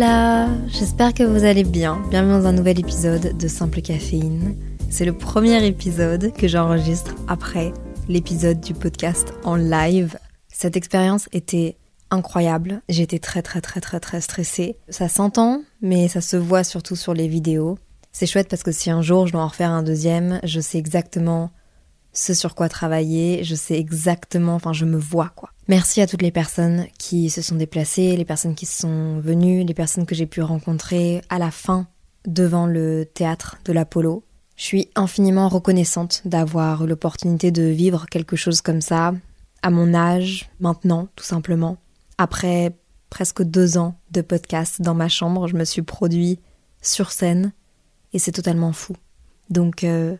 Hola, j'espère que vous allez bien. Bienvenue dans un nouvel épisode de Simple Caféine. C'est le premier épisode que j'enregistre après l'épisode du podcast en live. Cette expérience était incroyable. J'étais très très très très très stressée. Ça s'entend, mais ça se voit surtout sur les vidéos. C'est chouette parce que si un jour je dois en refaire un deuxième, je sais exactement ce sur quoi travailler, je sais exactement, enfin je me vois quoi. Merci à toutes les personnes qui se sont déplacées, les personnes qui sont venues, les personnes que j'ai pu rencontrer à la fin devant le théâtre de l'Apollo. Je suis infiniment reconnaissante d'avoir l'opportunité de vivre quelque chose comme ça, à mon âge, maintenant, tout simplement. Après presque deux ans de podcast dans ma chambre, je me suis produit sur scène et c'est totalement fou. Donc euh,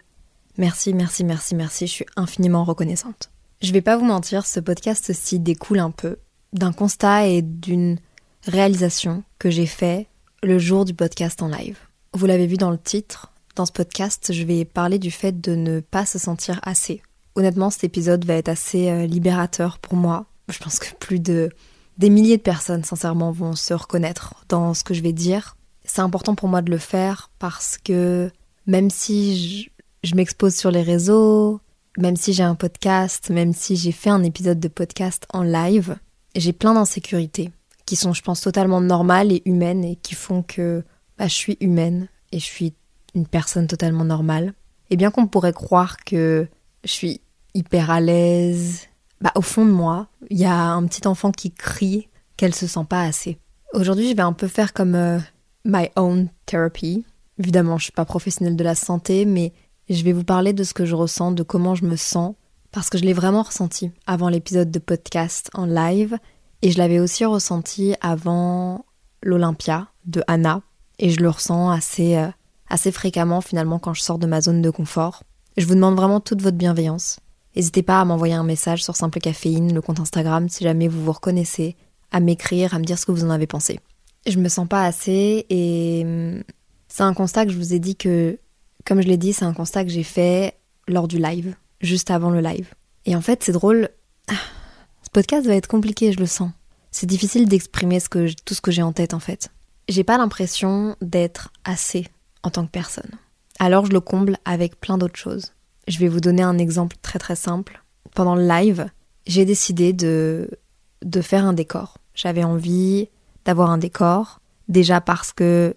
merci, merci, merci, merci, je suis infiniment reconnaissante. Je vais pas vous mentir, ce podcast-ci découle un peu d'un constat et d'une réalisation que j'ai fait le jour du podcast en live. Vous l'avez vu dans le titre, dans ce podcast, je vais parler du fait de ne pas se sentir assez. Honnêtement, cet épisode va être assez euh, libérateur pour moi. Je pense que plus de des milliers de personnes, sincèrement, vont se reconnaître dans ce que je vais dire. C'est important pour moi de le faire parce que même si je m'expose sur les réseaux, même si j'ai un podcast, même si j'ai fait un épisode de podcast en live, j'ai plein d'insécurités qui sont, je pense, totalement normales et humaines et qui font que bah, je suis humaine et je suis une personne totalement normale. Et bien qu'on pourrait croire que je suis hyper à l'aise, bah, au fond de moi, il y a un petit enfant qui crie qu'elle se sent pas assez. Aujourd'hui, je vais un peu faire comme euh, my own therapy. Évidemment, je suis pas professionnelle de la santé, mais je vais vous parler de ce que je ressens, de comment je me sens, parce que je l'ai vraiment ressenti avant l'épisode de podcast en live, et je l'avais aussi ressenti avant l'Olympia de Anna, et je le ressens assez, euh, assez fréquemment finalement quand je sors de ma zone de confort. Je vous demande vraiment toute votre bienveillance. N'hésitez pas à m'envoyer un message sur Simple Caféine, le compte Instagram, si jamais vous vous reconnaissez, à m'écrire, à me dire ce que vous en avez pensé. Je me sens pas assez et hum, c'est un constat que je vous ai dit que comme je l'ai dit, c'est un constat que j'ai fait lors du live, juste avant le live. Et en fait, c'est drôle. Ah, ce podcast va être compliqué, je le sens. C'est difficile d'exprimer tout ce que j'ai en tête, en fait. J'ai pas l'impression d'être assez en tant que personne. Alors je le comble avec plein d'autres choses. Je vais vous donner un exemple très très simple. Pendant le live, j'ai décidé de, de faire un décor. J'avais envie d'avoir un décor, déjà parce que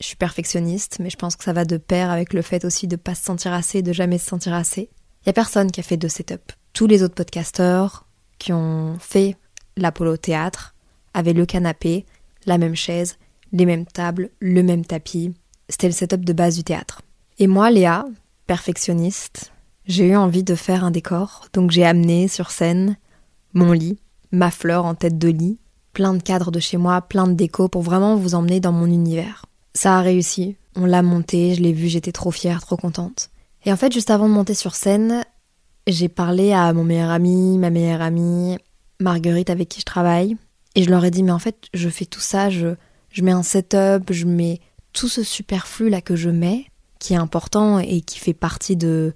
je suis perfectionniste, mais je pense que ça va de pair avec le fait aussi de pas se sentir assez, de jamais se sentir assez. Il y a personne qui a fait de setup. Tous les autres podcasteurs qui ont fait l'Apollo Théâtre avaient le canapé, la même chaise, les mêmes tables, le même tapis. C'était le setup de base du théâtre. Et moi, Léa, perfectionniste, j'ai eu envie de faire un décor, donc j'ai amené sur scène mon lit, ma fleur en tête de lit, plein de cadres de chez moi, plein de déco pour vraiment vous emmener dans mon univers. Ça a réussi. On l'a monté, je l'ai vu, j'étais trop fière, trop contente. Et en fait, juste avant de monter sur scène, j'ai parlé à mon meilleur ami, ma meilleure amie, Marguerite avec qui je travaille, et je leur ai dit mais en fait, je fais tout ça, je, je mets un setup, je mets tout ce superflu là que je mets, qui est important et qui fait partie de,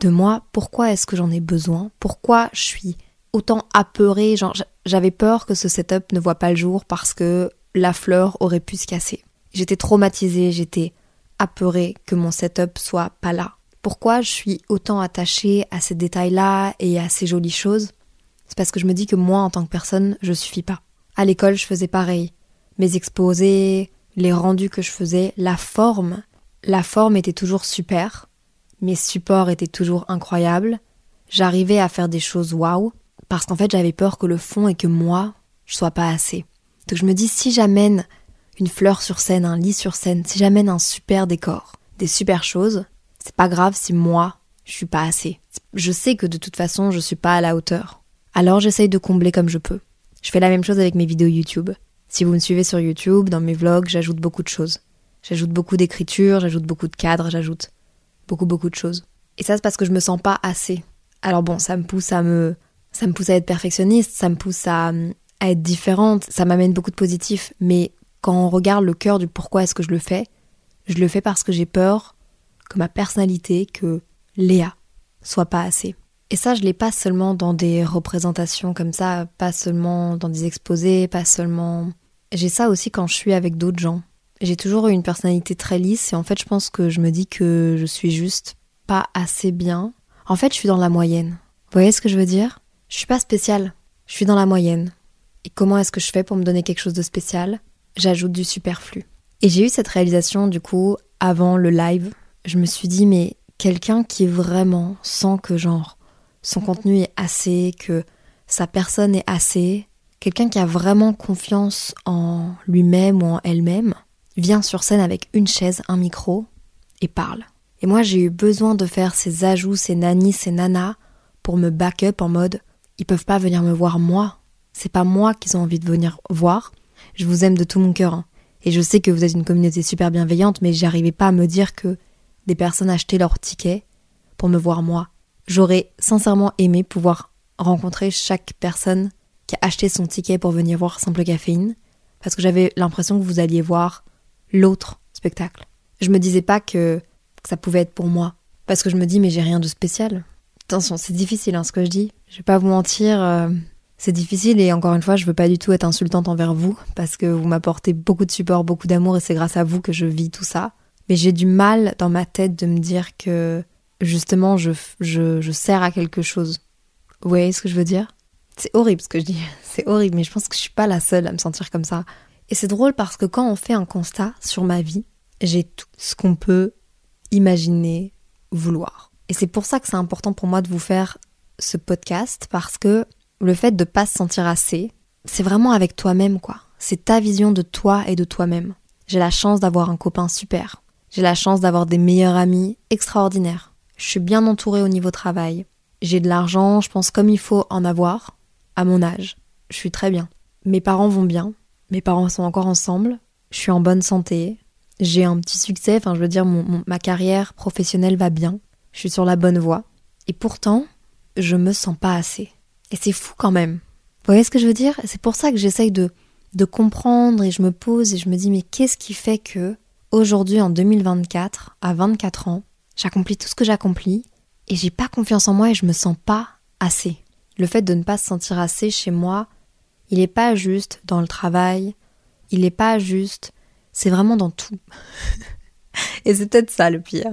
de moi. Pourquoi est-ce que j'en ai besoin? Pourquoi je suis autant apeurée? Genre, j'avais peur que ce setup ne voit pas le jour parce que la fleur aurait pu se casser. J'étais traumatisée, j'étais apeurée que mon setup soit pas là. Pourquoi je suis autant attachée à ces détails-là et à ces jolies choses? C'est parce que je me dis que moi, en tant que personne, je suffis pas. À l'école, je faisais pareil. Mes exposés, les rendus que je faisais, la forme, la forme était toujours super. Mes supports étaient toujours incroyables. J'arrivais à faire des choses waouh parce qu'en fait, j'avais peur que le fond et que moi, je sois pas assez. Donc je me dis si j'amène une fleur sur scène, un lit sur scène, si j'amène un super décor, des super choses, c'est pas grave si moi, je suis pas assez. Je sais que de toute façon, je suis pas à la hauteur. Alors j'essaye de combler comme je peux. Je fais la même chose avec mes vidéos YouTube. Si vous me suivez sur YouTube, dans mes vlogs, j'ajoute beaucoup de choses. J'ajoute beaucoup d'écriture, j'ajoute beaucoup de cadres, j'ajoute beaucoup beaucoup de choses. Et ça c'est parce que je me sens pas assez. Alors bon, ça me pousse à me ça me pousse à être perfectionniste, ça me pousse à, à être différente, ça m'amène beaucoup de positif, mais quand on regarde le cœur du pourquoi est-ce que je le fais, je le fais parce que j'ai peur que ma personnalité, que Léa, soit pas assez. Et ça, je l'ai pas seulement dans des représentations comme ça, pas seulement dans des exposés, pas seulement. J'ai ça aussi quand je suis avec d'autres gens. J'ai toujours eu une personnalité très lisse et en fait, je pense que je me dis que je suis juste pas assez bien. En fait, je suis dans la moyenne. Vous voyez ce que je veux dire? Je suis pas spéciale, je suis dans la moyenne. Et comment est-ce que je fais pour me donner quelque chose de spécial? J'ajoute du superflu. Et j'ai eu cette réalisation du coup avant le live. Je me suis dit mais quelqu'un qui vraiment sent que genre son contenu est assez, que sa personne est assez, quelqu'un qui a vraiment confiance en lui-même ou en elle-même, vient sur scène avec une chaise, un micro et parle. Et moi j'ai eu besoin de faire ces ajouts, ces nannies, ces nanas pour me back up en mode ils peuvent pas venir me voir moi. C'est pas moi qu'ils ont envie de venir voir. Je vous aime de tout mon cœur. Hein. Et je sais que vous êtes une communauté super bienveillante, mais j'arrivais pas à me dire que des personnes achetaient leur ticket pour me voir moi. J'aurais sincèrement aimé pouvoir rencontrer chaque personne qui a acheté son ticket pour venir voir Simple Caféine, parce que j'avais l'impression que vous alliez voir l'autre spectacle. Je me disais pas que, ça pouvait être pour moi, parce que je me dis mais j'ai rien de spécial. Attention, c'est difficile hein, ce que je dis. Je vais pas vous mentir, euh, c'est difficile et encore une fois, je veux pas du tout être insultante envers vous parce que vous m'apportez beaucoup de support, beaucoup d'amour et c'est grâce à vous que je vis tout ça. Mais j'ai du mal dans ma tête de me dire que justement je, je, je sers à quelque chose. Vous voyez ce que je veux dire? C'est horrible ce que je dis, c'est horrible, mais je pense que je suis pas la seule à me sentir comme ça. Et c'est drôle parce que quand on fait un constat sur ma vie, j'ai tout ce qu'on peut imaginer, vouloir. Et c'est pour ça que c'est important pour moi de vous faire ce podcast parce que le fait de pas se sentir assez, c'est vraiment avec toi-même quoi. C'est ta vision de toi et de toi-même. J'ai la chance d'avoir un copain super. J'ai la chance d'avoir des meilleurs amis extraordinaires. Je suis bien entourée au niveau travail. J'ai de l'argent, je pense comme il faut en avoir à mon âge. Je suis très bien. Mes parents vont bien. Mes parents sont encore ensemble. Je suis en bonne santé. J'ai un petit succès, enfin je veux dire ma carrière professionnelle va bien je suis sur la bonne voie. Et pourtant, je me sens pas assez. Et c'est fou quand même. Vous voyez ce que je veux dire? C'est pour ça que j'essaye de, de comprendre et je me pose et je me dis mais qu'est-ce qui fait que aujourd'hui en 2024, à 24 ans, j'accomplis tout ce que j'accomplis et j'ai pas confiance en moi et je me sens pas assez? Le fait de ne pas se sentir assez chez moi, il n'est pas juste dans le travail, il n'est pas juste, c'est vraiment dans tout. et c'est peut-être ça le pire.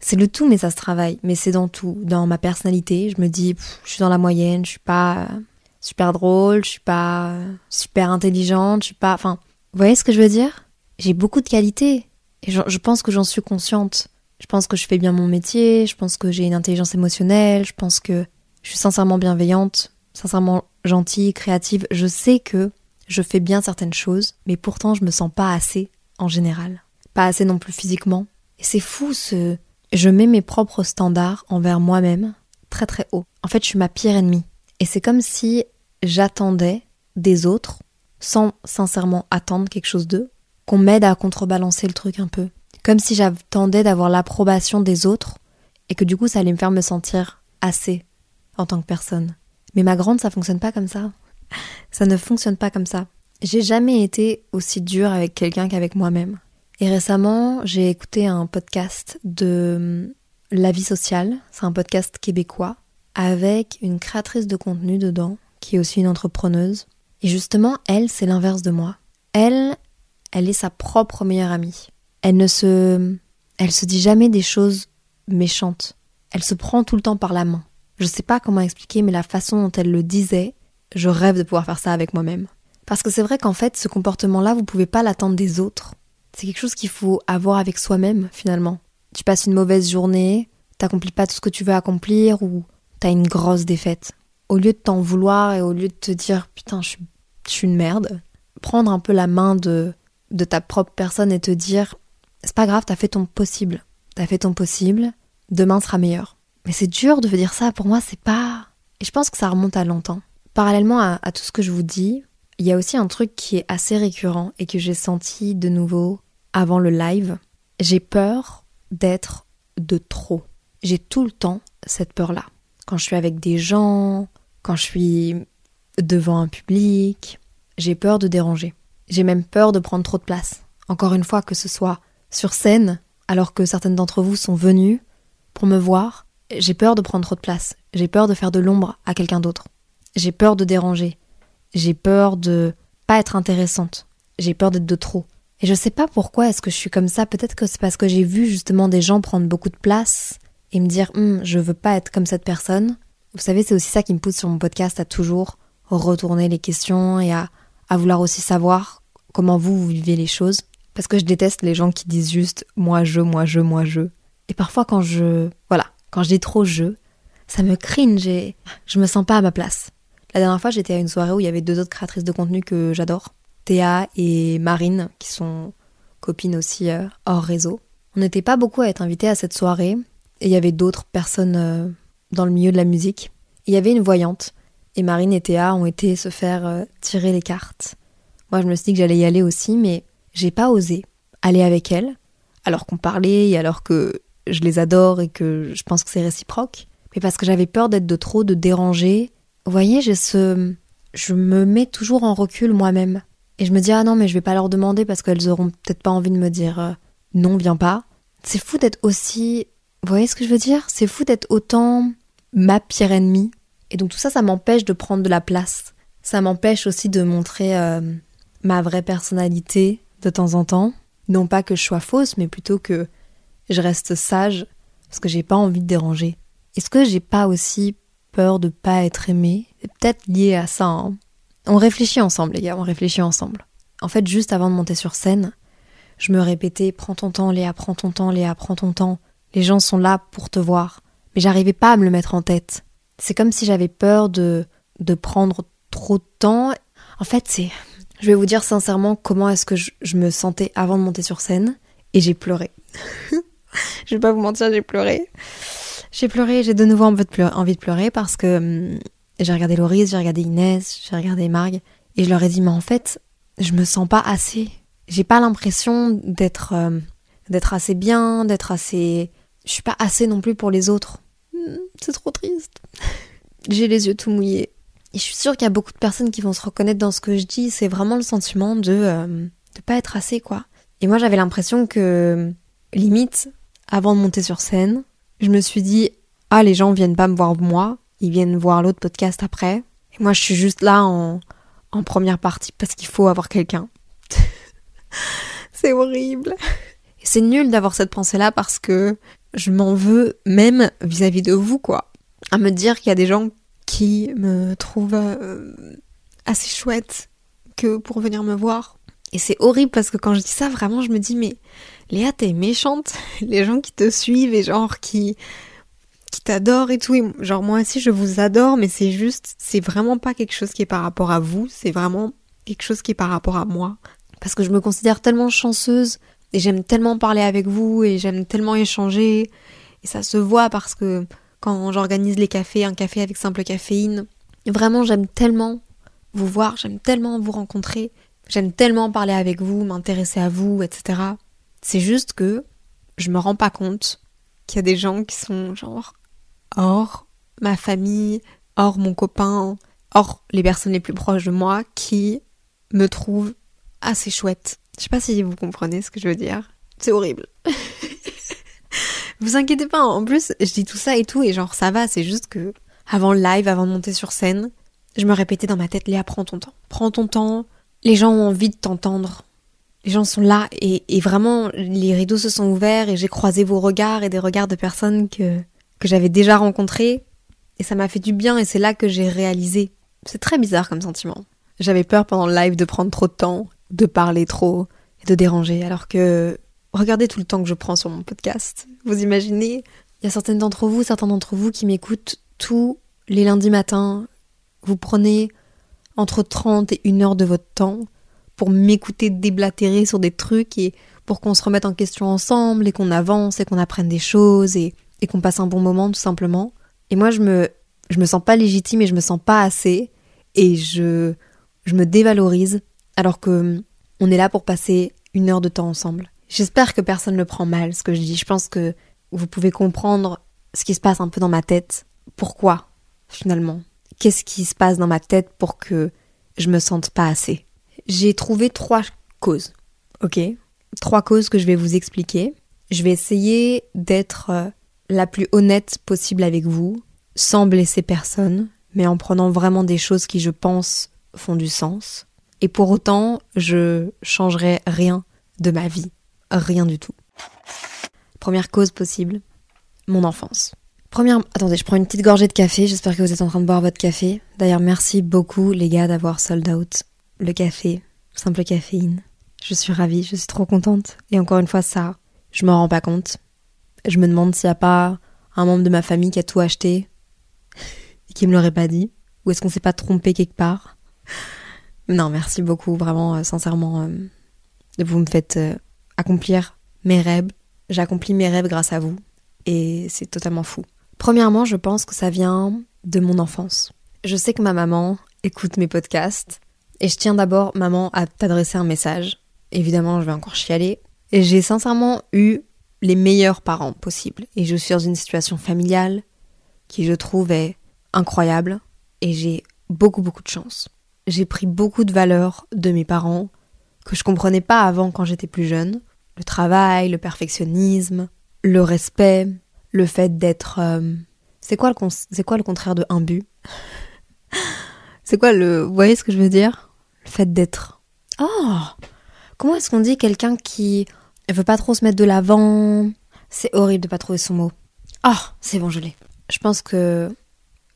C'est le tout, mais ça se travaille. Mais c'est dans tout. Dans ma personnalité, je me dis, je suis dans la moyenne, je suis pas euh, super drôle, je suis pas euh, super intelligente, je suis pas. Enfin, vous voyez ce que je veux dire? J'ai beaucoup de qualités. Et je, je pense que j'en suis consciente. Je pense que je fais bien mon métier, je pense que j'ai une intelligence émotionnelle, je pense que je suis sincèrement bienveillante, sincèrement gentille, créative. Je sais que je fais bien certaines choses, mais pourtant je me sens pas assez en général. Pas assez non plus physiquement. Et c'est fou ce, je mets mes propres standards envers moi-même très très haut. En fait, je suis ma pire ennemie. Et c'est comme si j'attendais des autres, sans sincèrement attendre quelque chose d'eux, qu'on m'aide à contrebalancer le truc un peu. Comme si j'attendais d'avoir l'approbation des autres, et que du coup ça allait me faire me sentir assez en tant que personne. Mais ma grande, ça fonctionne pas comme ça. Ça ne fonctionne pas comme ça. J'ai jamais été aussi dure avec quelqu'un qu'avec moi-même. Et récemment, j'ai écouté un podcast de hum, La vie sociale, c'est un podcast québécois, avec une créatrice de contenu dedans, qui est aussi une entrepreneuse. Et justement, elle, c'est l'inverse de moi. Elle, elle est sa propre meilleure amie. Elle ne se, elle se dit jamais des choses méchantes. Elle se prend tout le temps par la main. Je sais pas comment expliquer, mais la façon dont elle le disait, je rêve de pouvoir faire ça avec moi-même. Parce que c'est vrai qu'en fait, ce comportement-là, vous pouvez pas l'attendre des autres. C'est quelque chose qu'il faut avoir avec soi-même finalement. Tu passes une mauvaise journée, t'accomplis pas tout ce que tu veux accomplir ou t'as une grosse défaite. Au lieu de t'en vouloir et au lieu de te dire putain je suis, une merde, prendre un peu la main de, de ta propre personne et te dire c'est pas grave, t'as fait ton possible. T'as fait ton possible, demain sera meilleur. Mais c'est dur de dire ça, pour moi c'est pas... Et je pense que ça remonte à longtemps. parallèlement à tout ce que je vous dis, il y a aussi un truc qui est assez récurrent et que j'ai senti de nouveau avant le live. J'ai peur d'être de trop. J'ai tout le temps cette peur-là. Quand je suis avec des gens, quand je suis devant un public, j'ai peur de déranger. J'ai même peur de prendre trop de place. Encore une fois, que ce soit sur scène, alors que certaines d'entre vous sont venus pour me voir, j'ai peur de prendre trop de place. J'ai peur de faire de l'ombre à quelqu'un d'autre. J'ai peur de déranger. J'ai peur de pas être intéressante. J'ai peur d'être de trop. Et je sais pas pourquoi est-ce que je suis comme ça. Peut-être que c'est parce que j'ai vu justement des gens prendre beaucoup de place et me dire hum, je veux pas être comme cette personne. Vous savez, c'est aussi ça qui me pousse sur mon podcast à toujours retourner les questions et à, à vouloir aussi savoir comment vous, vous vivez les choses. Parce que je déteste les gens qui disent juste moi je, moi je, moi je. Et parfois quand je. Voilà, quand je dis trop je, ça me cringe et je me sens pas à ma place. La dernière fois, j'étais à une soirée où il y avait deux autres créatrices de contenu que j'adore, Théa et Marine, qui sont copines aussi euh, hors réseau. On n'était pas beaucoup à être invités à cette soirée, et il y avait d'autres personnes euh, dans le milieu de la musique. Il y avait une voyante, et Marine et Théa ont été se faire euh, tirer les cartes. Moi, je me suis dit que j'allais y aller aussi, mais j'ai pas osé aller avec elle, alors qu'on parlait et alors que je les adore et que je pense que c'est réciproque, mais parce que j'avais peur d'être de trop, de déranger, vous voyez, ce. Je me mets toujours en recul moi-même. Et je me dis, ah non, mais je vais pas leur demander parce qu'elles auront peut-être pas envie de me dire euh, non, viens pas. C'est fou d'être aussi. Vous voyez ce que je veux dire? C'est fou d'être autant ma pire ennemie. Et donc tout ça, ça m'empêche de prendre de la place. Ça m'empêche aussi de montrer euh, ma vraie personnalité de temps en temps. Non pas que je sois fausse, mais plutôt que je reste sage parce que j'ai pas envie de déranger. Est-ce que j'ai pas aussi peur de pas être aimé. C'est peut-être lié à ça. Hein. On réfléchit ensemble, les gars, on réfléchit ensemble. En fait, juste avant de monter sur scène, je me répétais Prends ton temps, Léa, prends ton temps, Léa, prends ton temps. Les gens sont là pour te voir. Mais j'arrivais pas à me le mettre en tête. C'est comme si j'avais peur de, de prendre trop de temps. En fait, c'est. Je vais vous dire sincèrement comment est-ce que je, me sentais avant de monter sur scène. Et j'ai pleuré. je vais pas vous mentir, j'ai pleuré. J'ai pleuré, j'ai de nouveau envie de pleurer, envie de pleurer parce que hum, j'ai regardé Loris, j'ai regardé Inès, j'ai regardé Marg et je leur ai dit mais en fait, je me sens pas assez. J'ai pas l'impression d'être euh, d'être assez bien, d'être assez je suis pas assez non plus pour les autres. Hum, c'est trop triste. j'ai les yeux tout mouillés. Et je suis sûre qu'il y a beaucoup de personnes qui vont se reconnaître dans ce que je dis, c'est vraiment le sentiment de euh, de pas être assez quoi. Et moi j'avais l'impression que limite avant de monter sur scène, je me suis dit ah les gens viennent pas me voir moi, ils viennent voir l'autre podcast après. Et moi je suis juste là en, en première partie parce qu'il faut avoir quelqu'un. c'est horrible. C'est nul d'avoir cette pensée là parce que je m'en veux même vis-à-vis de vous quoi. À me dire qu'il y a des gens qui me trouvent euh, assez chouette que pour venir me voir. Et c'est horrible parce que quand je dis ça, vraiment, je me dis, mais Léa, t'es méchante. Les gens qui te suivent et genre qui, qui t'adorent et tout. genre, moi aussi, je vous adore, mais c'est juste, c'est vraiment pas quelque chose qui est par rapport à vous. C'est vraiment quelque chose qui est par rapport à moi. Parce que je me considère tellement chanceuse et j'aime tellement parler avec vous et j'aime tellement échanger. Et ça se voit parce que quand j'organise les cafés, un café avec simple caféine, vraiment, j'aime tellement vous voir, j'aime tellement vous rencontrer. J'aime tellement parler avec vous, m'intéresser à vous, etc. C'est juste que je me rends pas compte qu'il y a des gens qui sont genre hors ma famille, hors mon copain, hors les personnes les plus proches de moi qui me trouvent assez chouette. Je sais pas si vous comprenez ce que je veux dire. C'est horrible. vous inquiétez pas, en plus, je dis tout ça et tout, et genre ça va, c'est juste que avant le live, avant de monter sur scène, je me répétais dans ma tête, Léa, prends ton temps. Prends ton temps, les gens ont envie de t'entendre. Les gens sont là et, vraiment les rideaux se sont ouverts et j'ai croisé vos regards et des regards de personnes que, que j'avais déjà rencontrées et ça m'a fait du bien et c'est là que j'ai réalisé. C'est très bizarre comme sentiment. J'avais peur pendant le live de prendre trop de temps, de parler trop et de déranger alors que regardez tout le temps que je prends sur mon podcast. Vous imaginez Il y a certaines d'entre vous, certains d'entre vous qui m'écoutent tous les lundis matins. Vous prenez entre 30 et 1 heure de votre temps pour m'écouter déblatérer sur des trucs et pour qu'on se remette en question ensemble et qu'on avance et qu'on apprenne des choses et, et qu'on passe un bon moment tout simplement. Et moi je me je me sens pas légitime et je me sens pas assez et je, je me dévalorise alors que on est là pour passer une heure de temps ensemble. J'espère que personne ne prend mal ce que je dis. Je pense que vous pouvez comprendre ce qui se passe un peu dans ma tête. Pourquoi finalement? Qu'est-ce qui se passe dans ma tête pour que je me sente pas assez? J'ai trouvé trois causes. Ok? Trois causes que je vais vous expliquer. Je vais essayer d'être euh, la plus honnête possible avec vous, sans blesser personne, mais en prenant vraiment des choses qui, je pense, font du sens. Et pour autant, je changerai rien de ma vie. Rien du tout. Première cause possible, mon enfance. Première... Attendez, je prends une petite gorgée de café, j'espère que vous êtes en train de boire votre café. D'ailleurs, merci beaucoup les gars d'avoir sold out le café, simple caféine. Je suis ravie, je suis trop contente. Et encore une fois, ça, je m'en rends pas compte. Je me demande s'il n'y a pas un membre de ma famille qui a tout acheté et qui me l'aurait pas dit. Ou est-ce qu'on s'est pas trompé quelque part? Non, merci beaucoup, vraiment, euh, sincèrement. Euh, vous me faites euh, accomplir mes rêves. J'accomplis mes rêves grâce à vous. Et c'est totalement fou. Premièrement, je pense que ça vient de mon enfance. Je sais que ma maman écoute mes podcasts. Et je tiens d'abord, maman, à t'adresser un message. Évidemment, je vais encore chialer. Et j'ai sincèrement eu les meilleurs parents possibles. Et je suis dans une situation familiale qui, je trouve, est incroyable. Et j'ai beaucoup, beaucoup de chance. J'ai pris beaucoup de valeurs de mes parents que je comprenais pas avant quand j'étais plus jeune. Le travail, le perfectionnisme, le respect, le fait d'être... Euh, c'est quoi, le quoi le contraire de imbu? C'est quoi le... Vous voyez ce que je veux dire? Le fait d'être... Oh Comment est-ce qu'on dit quelqu'un qui veut pas trop se mettre de l'avant C'est horrible de pas trouver son mot. Ah, oh, c'est bon, je l'ai. Je pense que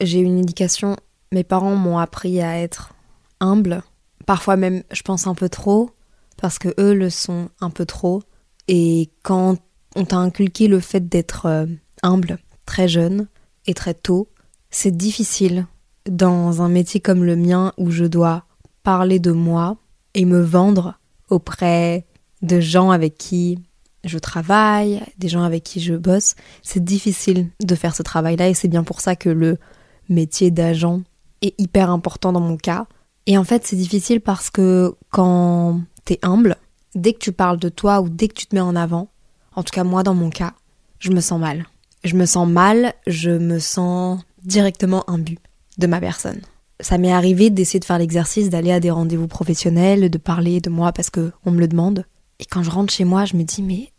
j'ai une indication. Mes parents m'ont appris à être humble. Parfois même, je pense un peu trop parce que eux le sont un peu trop. Et quand on t'a inculqué le fait d'être euh, humble très jeune et très tôt, c'est difficile dans un métier comme le mien où je dois parler de moi et me vendre auprès de gens avec qui je travaille, des gens avec qui je bosse. C'est difficile de faire ce travail-là et c'est bien pour ça que le métier d'agent est hyper important dans mon cas. Et en fait, c'est difficile parce que quand t'es humble, dès que tu parles de toi ou dès que tu te mets en avant, en tout cas moi dans mon cas, je me sens mal. Je me sens mal, je me sens directement imbu de ma personne. Ça m'est arrivé d'essayer de faire l'exercice d'aller à des rendez-vous professionnels, de parler de moi parce que on me le demande. Et quand je rentre chez moi, je me dis mais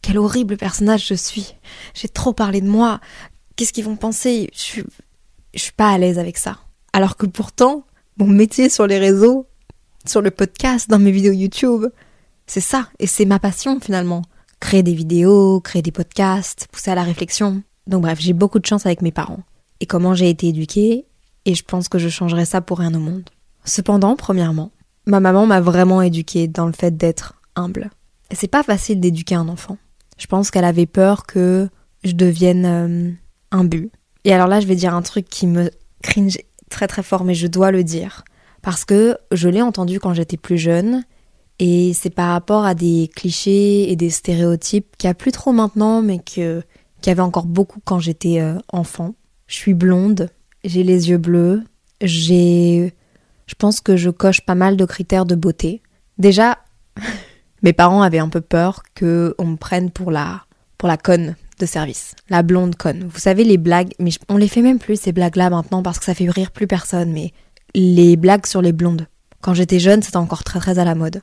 quel horrible personnage je suis. J'ai trop parlé de moi. Qu'est-ce qu'ils vont penser? Je suis, je suis pas à l'aise avec ça. Alors que pourtant, mon métier sur les réseaux, sur le podcast, dans mes vidéos YouTube. C'est ça, et c'est ma passion finalement. Créer des vidéos, créer des podcasts, pousser à la réflexion. Donc bref, j'ai beaucoup de chance avec mes parents. Et comment j'ai été éduquée, et je pense que je changerais ça pour rien au monde. Cependant, premièrement, ma maman m'a vraiment éduquée dans le fait d'être humble. Et c'est pas facile d'éduquer un enfant. Je pense qu'elle avait peur que je devienne euh, un. Et alors là, je vais dire un truc qui me cringe très très fort, mais je dois le dire parce que je l'ai entendu quand j'étais plus jeune et c'est par rapport à des clichés et des stéréotypes qu'il n'y a plus trop maintenant mais qu'il y avait encore beaucoup quand j'étais euh, enfant. Je suis blonde, j'ai les yeux bleus, j'ai je pense que je coche pas mal de critères de beauté. Déjà mes parents avaient un peu peur que on me prenne pour la pour la conne de service, la blonde conne. Vous savez les blagues, mais on les fait même plus ces blagues là maintenant parce que ça fait rire plus personne mais les blagues sur les blondes. Quand j'étais jeune, c'était encore très très à la mode.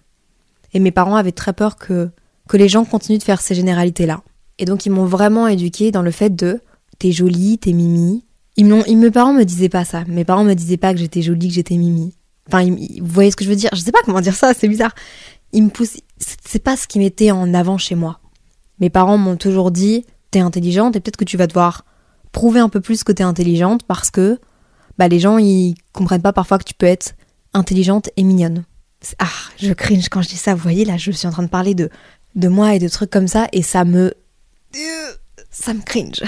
Et mes parents avaient très peur que, que les gens continuent de faire ces généralités-là. Et donc ils m'ont vraiment éduquée dans le fait de t'es jolie, t'es mimi. Ils mes parents me disaient pas ça. Mes parents me disaient pas que j'étais jolie, que j'étais mimi. Enfin, vous voyez ce que je veux dire? Je sais pas comment dire ça, c'est bizarre. Ils me. C'est pas ce qui mettait en avant chez moi. Mes parents m'ont toujours dit t'es intelligente et peut-être que tu vas devoir prouver un peu plus que t'es intelligente parce que bah les gens ils comprennent pas parfois que tu peux être intelligente et mignonne. Ah, je cringe quand je dis ça, vous voyez là, je suis en train de parler de de moi et de trucs comme ça et ça me ça me cringe.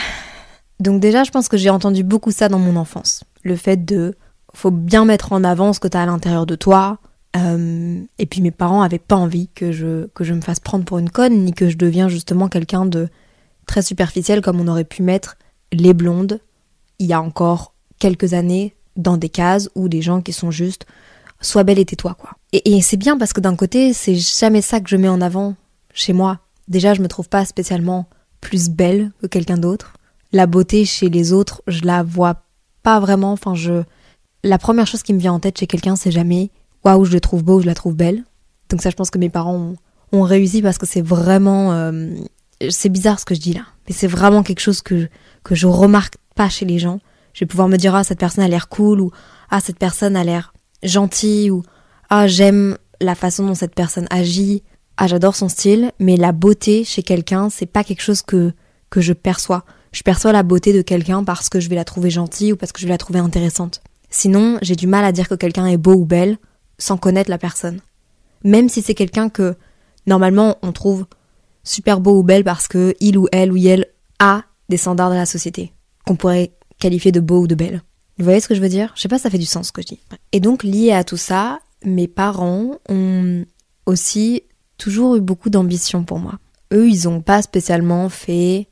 Donc déjà, je pense que j'ai entendu beaucoup ça dans mon enfance, le fait de faut bien mettre en avant ce que tu as à l'intérieur de toi. Euh, et puis mes parents avaient pas envie que je que je me fasse prendre pour une conne ni que je devienne justement quelqu'un de très superficiel comme on aurait pu mettre les blondes il y a encore quelques années dans des cases ou des gens qui sont juste sois belle et tais-toi quoi. Et, et c'est bien parce que d'un côté, c'est jamais ça que je mets en avant chez moi. Déjà, je me trouve pas spécialement plus belle que quelqu'un d'autre. La beauté chez les autres, je la vois pas vraiment. Enfin, je. La première chose qui me vient en tête chez quelqu'un, c'est jamais waouh, je le trouve beau, je la trouve belle. Donc ça, je pense que mes parents ont, réussi parce que c'est vraiment. Euh, c'est bizarre ce que je dis là, mais c'est vraiment quelque chose que que je remarque pas chez les gens. Je vais pouvoir me dire ah cette personne a l'air cool ou ah cette personne a l'air gentille ou ah j'aime la façon dont cette personne agit ah j'adore son style, mais la beauté chez quelqu'un, c'est pas quelque chose que, que je perçois. Je perçois la beauté de quelqu'un parce que je vais la trouver gentille ou parce que je vais la trouver intéressante. Sinon, j'ai du mal à dire que quelqu'un est beau ou belle sans connaître la personne. Même si c'est quelqu'un que, normalement, on trouve super beau ou belle parce que il ou elle ou elle a des standards de la société, qu'on pourrait qualifier de beau ou de belle. Vous voyez ce que je veux dire? Je sais pas si ça fait du sens ce que je dis. Et donc, lié à tout ça, mes parents ont aussi toujours eu beaucoup d'ambition pour moi. Eux, ils n'ont pas spécialement fait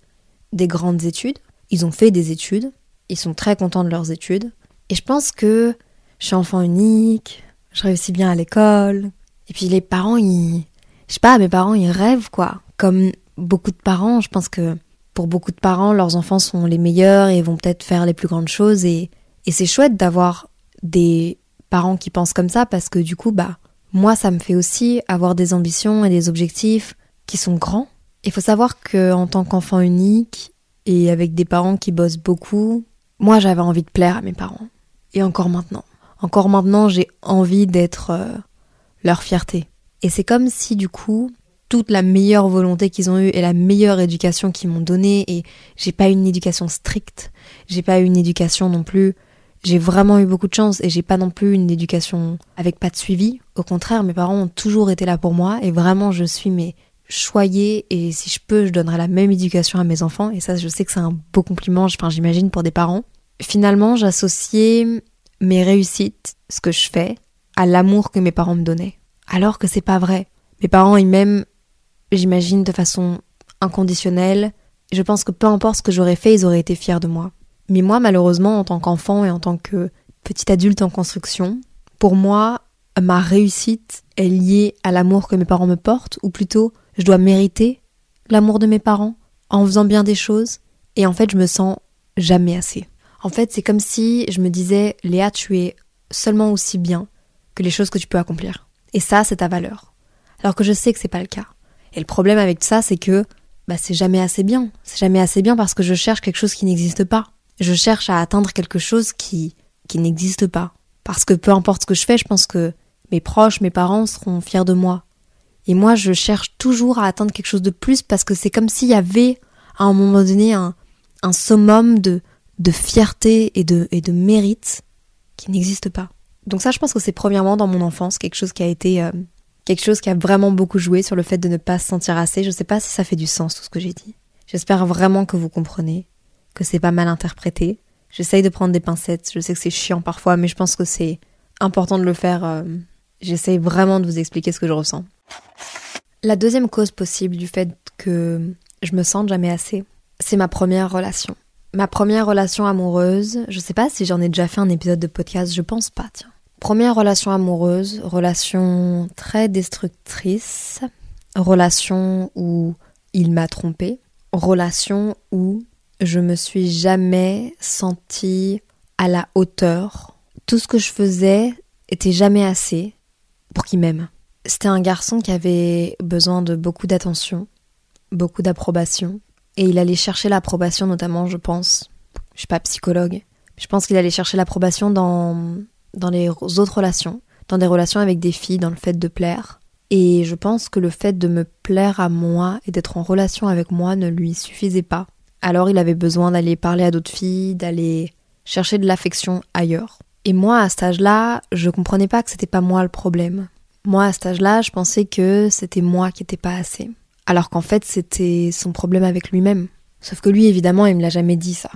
des grandes études. Ils ont fait des études. Ils sont très contents de leurs études. Et je pense que je suis enfant unique, je réussis bien à l'école. Et puis les parents, ils... Je sais pas, mes parents, ils rêvent, quoi. Comme beaucoup de parents, je pense que pour beaucoup de parents, leurs enfants sont les meilleurs et vont peut-être faire les plus grandes choses. Et, et c'est chouette d'avoir des parents qui pensent comme ça parce que du coup, bah, moi, ça me fait aussi avoir des ambitions et des objectifs qui sont grands. Il faut savoir que en tant qu'enfant unique et avec des parents qui bossent beaucoup, moi j'avais envie de plaire à mes parents. Et encore maintenant. Encore maintenant, j'ai envie d'être euh, leur fierté. Et c'est comme si du coup, toute la meilleure volonté qu'ils ont eue et la meilleure éducation qu'ils m'ont donnée, et j'ai pas une éducation stricte, j'ai pas une éducation non plus j'ai vraiment eu beaucoup de chance et j'ai pas non plus une éducation avec pas de suivi. Au contraire, mes parents ont toujours été là pour moi et vraiment je suis mais choyée et si je peux, je donnerai la même éducation à mes enfants et ça je sais que c'est un beau compliment, enfin j'imagine pour des parents. Finalement, j'associais mes réussites, ce que je fais, à l'amour que mes parents me donnaient. Alors que c'est pas vrai. Mes parents ils m'aiment, j'imagine de façon inconditionnelle. Je pense que peu importe ce que j'aurais fait, ils auraient été fiers de moi. Mais moi, malheureusement, en tant qu'enfant et en tant que petit adulte en construction, pour moi, ma réussite est liée à l'amour que mes parents me portent, ou plutôt, je dois mériter l'amour de mes parents en faisant bien des choses, et en fait, je me sens jamais assez. En fait, c'est comme si je me disais, Léa, tu es seulement aussi bien que les choses que tu peux accomplir. Et ça, c'est ta valeur. Alors que je sais que c'est pas le cas. Et le problème avec ça, c'est que bah, c'est jamais assez bien. C'est jamais assez bien parce que je cherche quelque chose qui n'existe pas je cherche à atteindre quelque chose qui, qui n'existe pas. Parce que peu importe ce que je fais, je pense que mes proches, mes parents seront fiers de moi. Et moi, je cherche toujours à atteindre quelque chose de plus parce que c'est comme s'il y avait à un moment donné un, un summum de, fierté et de, mérite qui n'existe pas. Donc ça, je pense que c'est premièrement dans mon enfance quelque chose qui a été euh, quelque chose qui a vraiment beaucoup joué sur le fait de ne pas se sentir assez. Je sais pas si ça fait du sens tout ce que j'ai dit. J'espère vraiment que vous comprenez que c'est pas mal interprété. J'essaye de prendre des pincettes, je sais que c'est chiant parfois, mais je pense que c'est important de le faire. Euh, j'essaye vraiment de vous expliquer ce que je ressens. La deuxième cause possible du fait que je me sente jamais assez, c'est ma première relation. Ma première relation amoureuse, je sais pas si j'en ai déjà fait un épisode de podcast, je pense pas, tiens. Première relation amoureuse, relation très destructrice, relation où il m'a trompée, relation où je me suis jamais sentie à la hauteur. Tout ce que je faisais était jamais assez pour qu'il m'aime. C'était un garçon qui avait besoin de beaucoup d'attention, beaucoup d'approbation, et il allait chercher l'approbation notamment, je pense. Je suis pas psychologue. Je pense qu'il allait chercher l'approbation dans, dans les autres relations, dans des relations avec des filles, dans le fait de plaire. Et je pense que le fait de me plaire à moi et d'être en relation avec moi ne lui suffisait pas. Alors il avait besoin d'aller parler à d'autres filles, d'aller chercher de l'affection ailleurs. Et moi, à cet âge-là, je comprenais pas que c'était pas moi le problème. Moi, à cet âge-là, je pensais que c'était moi qui étais pas assez. Alors qu'en fait, c'était son problème avec lui-même. Sauf que lui, évidemment, il me l'a jamais dit ça.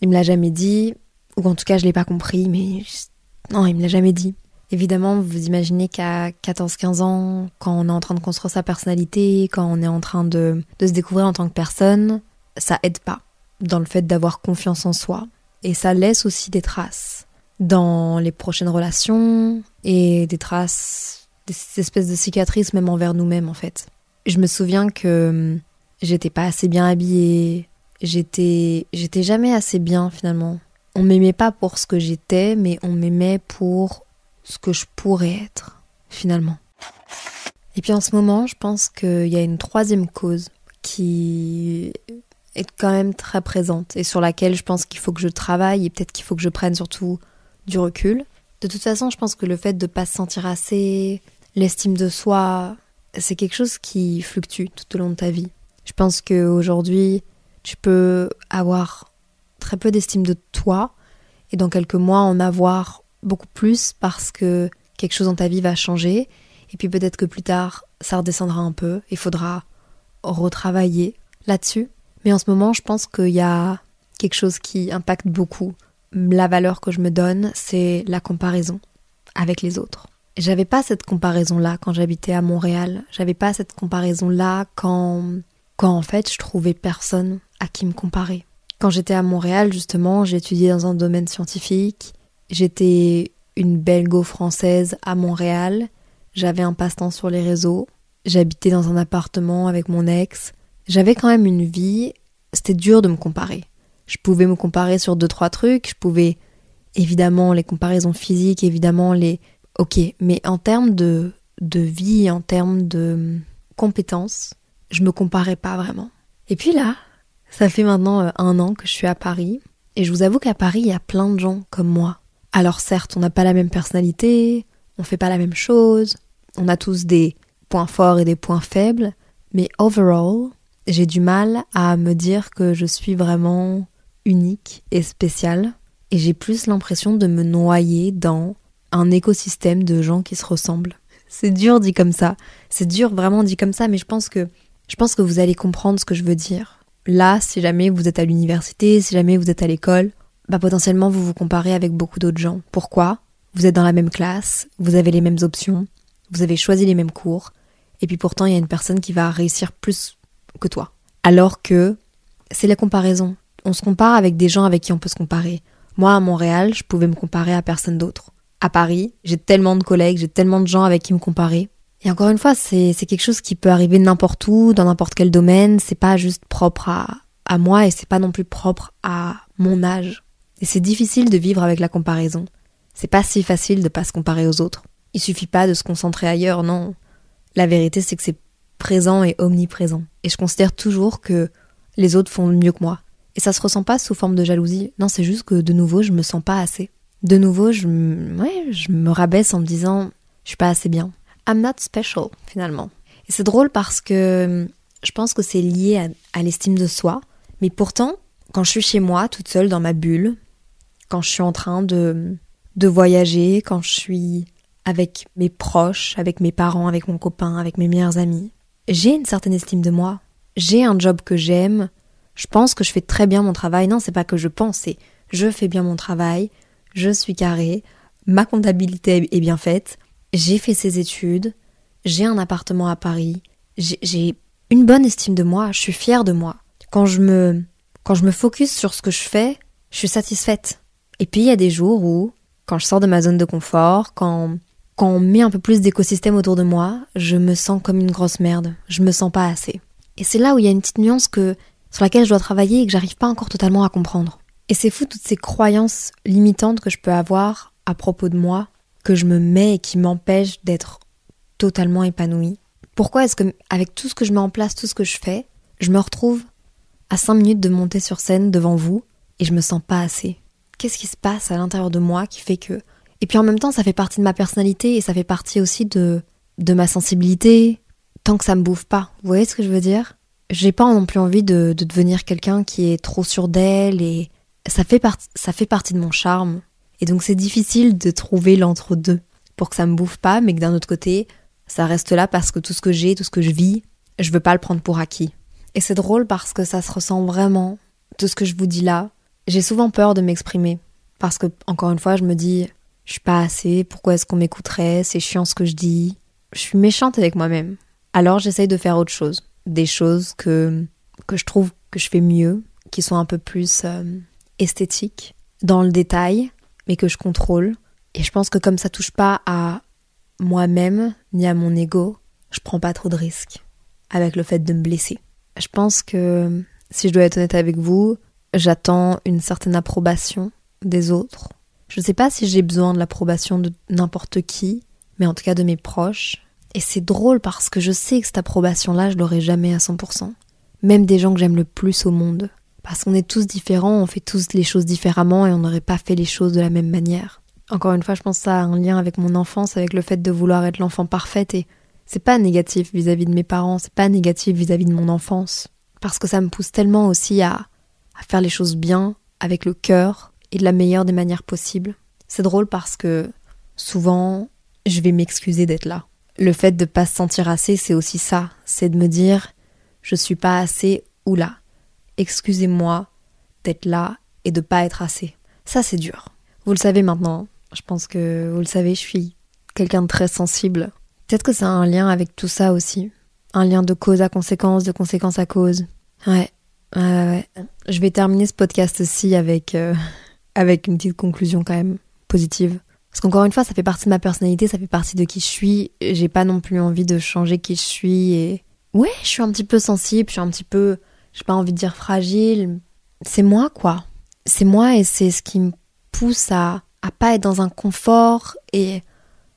Il me l'a jamais dit, ou en tout cas, je l'ai pas compris, mais non, il me l'a jamais dit. Évidemment, vous imaginez qu'à 14-15 ans, quand on est en train de construire sa personnalité, quand on est en train de, de se découvrir en tant que personne, ça aide pas dans le fait d'avoir confiance en soi. Et ça laisse aussi des traces. dans les prochaines relations et des traces, des espèces de cicatrices même envers nous-mêmes en fait. Je me souviens que hum, j'étais pas assez bien habillée, j'étais j'étais jamais assez bien finalement. On m'aimait pas pour ce que j'étais, mais on m'aimait pour ce que je pourrais être finalement. Et puis en ce moment, je pense qu'il y a une troisième cause qui est quand même très présente et sur laquelle je pense qu'il faut que je travaille et peut-être qu'il faut que je prenne surtout du recul. De toute façon, je pense que le fait de ne pas se sentir assez, l'estime de soi, c'est quelque chose qui fluctue tout au long de ta vie. Je pense qu'aujourd'hui, tu peux avoir très peu d'estime de toi et dans quelques mois en avoir beaucoup plus parce que quelque chose dans ta vie va changer et puis peut-être que plus tard ça redescendra un peu, il faudra retravailler là-dessus. Mais en ce moment, je pense qu'il y a quelque chose qui impacte beaucoup la valeur que je me donne, c'est la comparaison avec les autres. J'avais pas cette comparaison-là quand j'habitais à Montréal. J'avais pas cette comparaison-là quand, quand en fait je trouvais personne à qui me comparer. Quand j'étais à Montréal, justement, j'étudiais dans un domaine scientifique. J'étais une belgo-française à Montréal. J'avais un passe-temps sur les réseaux. J'habitais dans un appartement avec mon ex. J'avais quand même une vie. C'était dur de me comparer. Je pouvais me comparer sur deux, trois trucs. Je pouvais, évidemment, les comparaisons physiques, évidemment, les. Ok, mais en termes de, de vie, en termes de compétences, je me comparais pas vraiment. Et puis là, ça fait maintenant euh, un an que je suis à Paris. Et je vous avoue qu'à Paris, il y a plein de gens comme moi. Alors certes, on n'a pas la même personnalité, on fait pas la même chose, on a tous des points forts et des points faibles, mais overall, j'ai du mal à me dire que je suis vraiment unique et spéciale, et j'ai plus l'impression de me noyer dans un écosystème de gens qui se ressemblent. C'est dur dit comme ça, c'est dur vraiment dit comme ça, mais je pense que je pense que vous allez comprendre ce que je veux dire. Là, si jamais vous êtes à l'université, si jamais vous êtes à l'école, bah potentiellement vous vous comparez avec beaucoup d'autres gens. Pourquoi? Vous êtes dans la même classe, vous avez les mêmes options, vous avez choisi les mêmes cours, et puis pourtant il y a une personne qui va réussir plus que toi. Alors que c'est la comparaison. On se compare avec des gens avec qui on peut se comparer. Moi, à Montréal, je pouvais me comparer à personne d'autre. À Paris, j'ai tellement de collègues, j'ai tellement de gens avec qui me comparer. Et encore une fois, c'est quelque chose qui peut arriver n'importe où, dans n'importe quel domaine. C'est pas juste propre à, à moi et c'est pas non plus propre à mon âge. Et c'est difficile de vivre avec la comparaison. C'est pas si facile de pas se comparer aux autres. Il suffit pas de se concentrer ailleurs, non. La vérité, c'est que c'est présent et omniprésent. Et je considère toujours que les autres font mieux que moi. Et ça se ressent pas sous forme de jalousie. Non, c'est juste que de nouveau, je me sens pas assez. De nouveau, je, me rabaisse en me disant, je suis pas assez bien. I'm not special, finalement. Et c'est drôle parce que je pense que c'est lié à, à l'estime de soi. Mais pourtant, quand je suis chez moi, toute seule dans ma bulle, quand je suis en train de, de voyager, quand je suis avec mes proches, avec mes parents, avec mon copain, avec mes meilleurs amis, j'ai une certaine estime de moi. J'ai un job que j'aime, je pense que je fais très bien mon travail. Non, c'est pas que je pense, c'est je fais bien mon travail, je suis carré, ma comptabilité est bien faite, j'ai fait ces études, j'ai un appartement à Paris, j'ai une bonne estime de moi, je suis fière de moi. Quand je me quand je me focus sur ce que je fais, je suis satisfaite. Et puis il y a des jours où quand je sors de ma zone de confort, quand quand on met un peu plus d'écosystème autour de moi, je me sens comme une grosse merde, je me sens pas assez. Et c'est là où il y a une petite nuance que sur laquelle je dois travailler et que j'arrive pas encore totalement à comprendre. Et c'est fou toutes ces croyances limitantes que je peux avoir à propos de moi, que je me mets et qui m'empêchent d'être totalement épanouie. Pourquoi est-ce que, avec tout ce que je mets en place, tout ce que je fais, je me retrouve à 5 minutes de monter sur scène devant vous et je me sens pas assez? Qu'est-ce qui se passe à l'intérieur de moi qui fait que. Et puis en même temps, ça fait partie de ma personnalité et ça fait partie aussi de, de ma sensibilité, tant que ça me bouffe pas. Vous voyez ce que je veux dire? J'ai pas non plus envie de, devenir quelqu'un qui est trop sûr d'elle et ça fait, ça fait partie de mon charme. Et donc c'est difficile de trouver l'entre-deux pour que ça me bouffe pas, mais que d'un autre côté, ça reste là parce que tout ce que j'ai, tout ce que je vis, je veux pas le prendre pour acquis. Et c'est drôle parce que ça se ressent vraiment, tout ce que je vous dis là. J'ai souvent peur de m'exprimer. Parce que, encore une fois, je me dis, je suis pas assez, pourquoi est-ce qu'on m'écouterait, c'est chiant ce que je dis. Je suis méchante avec moi-même. Alors j'essaye de faire autre chose des choses que, que je trouve que je fais mieux, qui sont un peu plus euh, esthétiques, dans le détail, mais que je contrôle. Et je pense que comme ça touche pas à moi-même ni à mon ego, je prends pas trop de risques avec le fait de me blesser. Je pense que si je dois être honnête avec vous, j'attends une certaine approbation des autres. Je ne sais pas si j'ai besoin de l'approbation de n'importe qui, mais en tout cas de mes proches. Et c'est drôle parce que je sais que cette approbation-là, je l'aurai jamais à 100%. Même des gens que j'aime le plus au monde. Parce qu'on est tous différents, on fait tous les choses différemment et on n'aurait pas fait les choses de la même manière. Encore une fois, je pense a un lien avec mon enfance, avec le fait de vouloir être l'enfant parfaite et c'est pas négatif vis-à-vis de mes parents, c'est pas négatif vis-à-vis de mon enfance. Parce que ça me pousse tellement aussi à, à faire les choses bien, avec le cœur et de la meilleure des manières possibles. C'est drôle parce que souvent, je vais m'excuser d'être là. Le fait de pas se sentir assez, c'est aussi ça. C'est de me dire, je suis pas assez ou là. Excusez-moi d'être là et de pas être assez. Ça, c'est dur. Vous le savez maintenant. Je pense que vous le savez, je suis quelqu'un de très sensible Peut-être que ça a un lien avec tout ça aussi. Un lien de cause à conséquence, de conséquence à cause. Ouais. Ouais, ouais. Je vais terminer ce podcast aussi avec, euh, avec une petite conclusion quand même positive. Parce qu'encore une fois, ça fait partie de ma personnalité, ça fait partie de qui je suis. J'ai pas non plus envie de changer qui je suis et. Ouais, je suis un petit peu sensible, je suis un petit peu. J'ai pas envie de dire fragile. C'est moi, quoi. C'est moi et c'est ce qui me pousse à, à pas être dans un confort et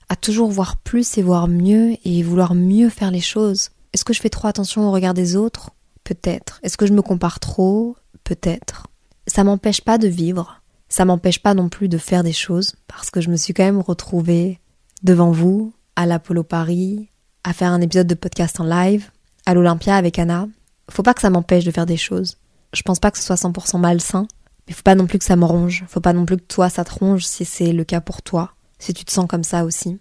à toujours voir plus et voir mieux et vouloir mieux faire les choses. Est-ce que je fais trop attention au regard des autres? Peut-être. Est-ce que je me compare trop? Peut-être. Ça m'empêche pas de vivre. Ça m'empêche pas non plus de faire des choses parce que je me suis quand même retrouvée devant vous à l'Apollo Paris, à faire un épisode de podcast en live, à l'Olympia avec Anna. Faut pas que ça m'empêche de faire des choses. Je pense pas que ce soit 100% malsain, mais faut pas non plus que ça me ronge. Faut pas non plus que toi ça te ronge si c'est le cas pour toi si tu te sens comme ça aussi.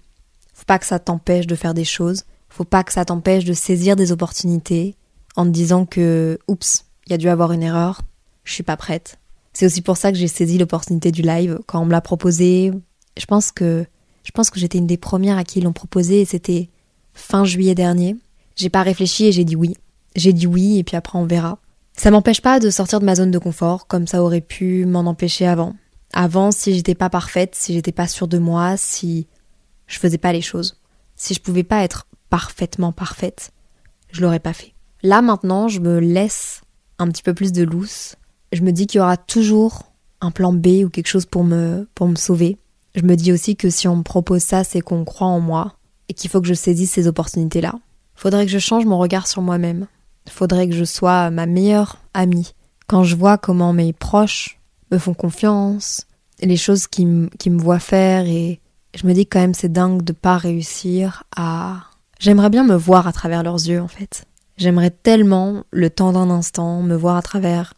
Faut pas que ça t'empêche de faire des choses, faut pas que ça t'empêche de saisir des opportunités en te disant que oups, il y a dû avoir une erreur, je suis pas prête. C'est aussi pour ça que j'ai saisi l'opportunité du live quand on me l'a proposé. Je pense que je pense que j'étais une des premières à qui ils l'ont proposé et c'était fin juillet dernier. J'ai pas réfléchi et j'ai dit oui. J'ai dit oui et puis après on verra. Ça m'empêche pas de sortir de ma zone de confort comme ça aurait pu m'en empêcher avant. Avant, si j'étais pas parfaite, si j'étais pas sûre de moi, si je faisais pas les choses, si je pouvais pas être parfaitement parfaite, je l'aurais pas fait. Là maintenant, je me laisse un petit peu plus de lousse. Je me dis qu'il y aura toujours un plan B ou quelque chose pour me pour me sauver. Je me dis aussi que si on me propose ça, c'est qu'on croit en moi et qu'il faut que je saisisse ces opportunités-là. Faudrait que je change mon regard sur moi-même. Faudrait que je sois ma meilleure amie. Quand je vois comment mes proches me font confiance, les choses qui, me voient faire et je me dis quand même c'est dingue de pas réussir à... J'aimerais bien me voir à travers leurs yeux en fait. J'aimerais tellement, le temps d'un instant, me voir à travers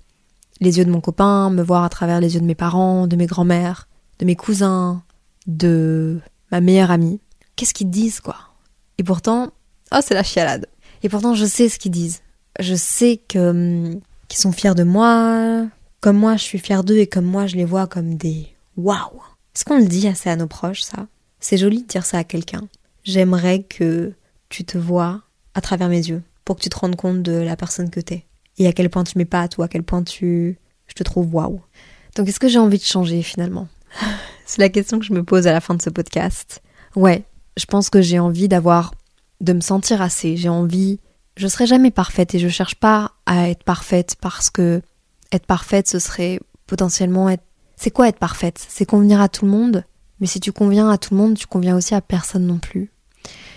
les yeux de mon copain, me voir à travers les yeux de mes parents, de mes grands-mères, de mes cousins, de ma meilleure amie. Qu'est-ce qu'ils disent quoi? Et pourtant, oh c'est la chialade. Et pourtant je sais ce qu'ils disent. Je sais que hum, qu'ils sont fiers de moi, comme moi je suis fière d'eux et comme moi je les vois comme des waouh. Est-ce qu'on le dit assez à nos proches ça? C'est joli de dire ça à quelqu'un. J'aimerais que tu te vois à travers mes yeux pour que tu te rendes compte de la personne que t'es et à quel point tu m'épates ou à quel point tu je te trouve waouh. Donc est-ce que j'ai envie de changer finalement? C'est la question que je me pose à la fin de ce podcast. Ouais, je pense que j'ai envie d'avoir de me sentir assez, j'ai envie je serai jamais parfaite et je cherche pas à être parfaite parce que être parfaite, ce serait potentiellement être... C'est quoi être parfaite? C'est convenir à tout le monde, mais si tu conviens à tout le monde, tu conviens aussi à personne non plus.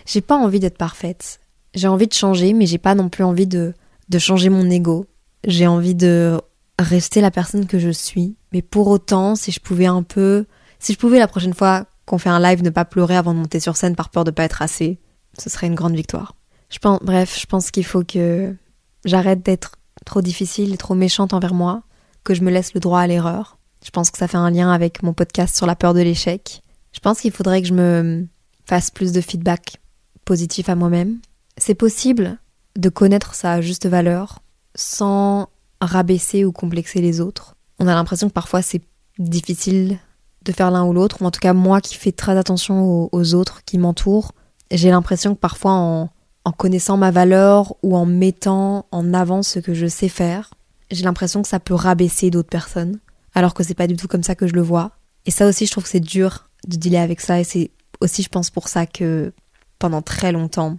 J'ai pas envie d'être parfaite. J'ai envie de changer, mais j'ai pas non plus envie de, de changer mon ego. J'ai envie de rester la personne que je suis. Mais pour autant, si je pouvais un peu... Si je pouvais la prochaine fois qu'on fait un live ne pas pleurer avant de monter sur scène par peur de pas être assez, ce serait une grande victoire. Je pense, bref, je pense qu'il faut que j'arrête d'être trop difficile et trop méchante envers moi, que je me laisse le droit à l'erreur. Je pense que ça fait un lien avec mon podcast sur la peur de l'échec. Je pense qu'il faudrait que je me fasse plus de feedback positif à moi-même. C'est possible de connaître sa juste valeur sans rabaisser ou complexer les autres. On a l'impression que parfois c'est difficile de faire l'un ou l'autre, ou en tout cas moi qui fais très attention aux, autres qui m'entourent, j'ai l'impression que parfois en, en connaissant ma valeur ou en mettant en avant ce que je sais faire, j'ai l'impression que ça peut rabaisser d'autres personnes, alors que c'est pas du tout comme ça que je le vois. Et ça aussi, je trouve que c'est dur de dealer avec ça. Et c'est aussi, je pense, pour ça que pendant très longtemps,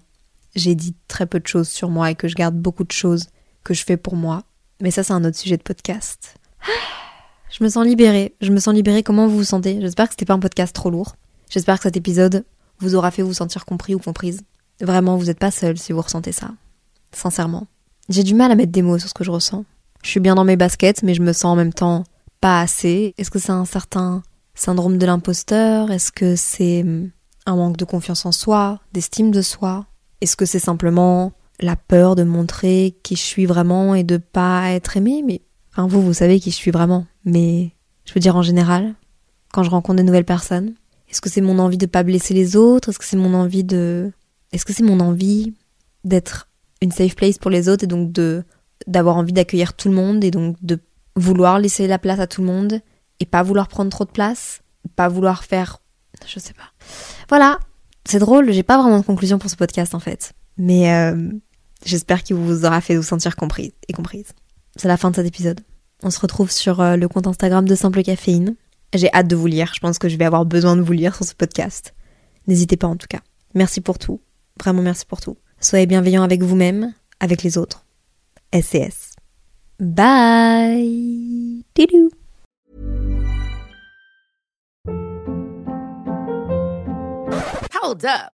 j'ai dit très peu de choses sur moi et que je garde beaucoup de choses que je fais pour moi. Mais ça, c'est un autre sujet de podcast. Je me sens libérée. Je me sens libérée. Comment vous vous sentez? J'espère que c'était pas un podcast trop lourd. J'espère que cet épisode vous aura fait vous sentir compris ou comprise. Vraiment, vous n'êtes pas seul si vous ressentez ça. Sincèrement. J'ai du mal à mettre des mots sur ce que je ressens. Je suis bien dans mes baskets, mais je me sens en même temps pas assez. Est-ce que c'est un certain syndrome de l'imposteur? Est-ce que c'est hum, un manque de confiance en soi, d'estime de soi? Est-ce que c'est simplement la peur de montrer qui je suis vraiment et de pas être aimé? Mais enfin, vous, vous savez qui je suis vraiment. Mais je veux dire en général, quand je rencontre de nouvelles personnes, est-ce que c'est mon envie de pas blesser les autres? Est-ce que c'est mon envie de est-ce que c'est mon envie d'être une safe place pour les autres et donc d'avoir envie d'accueillir tout le monde et donc de vouloir laisser la place à tout le monde et pas vouloir prendre trop de place, pas vouloir faire je sais pas. Voilà, c'est drôle, j'ai pas vraiment de conclusion pour ce podcast en fait. Mais euh, j'espère qu'il vous aura fait vous sentir comprise et comprise. C'est la fin de cet épisode. On se retrouve sur euh, le compte Instagram de Simple Caféine. J'ai hâte de vous lire, je pense que je vais avoir besoin de vous lire sur ce podcast. N'hésitez pas en tout cas. Merci pour tout. Vraiment merci pour tout. Soyez bienveillants avec vous-même, avec les autres. SCS. Bye. Didou. Hold up.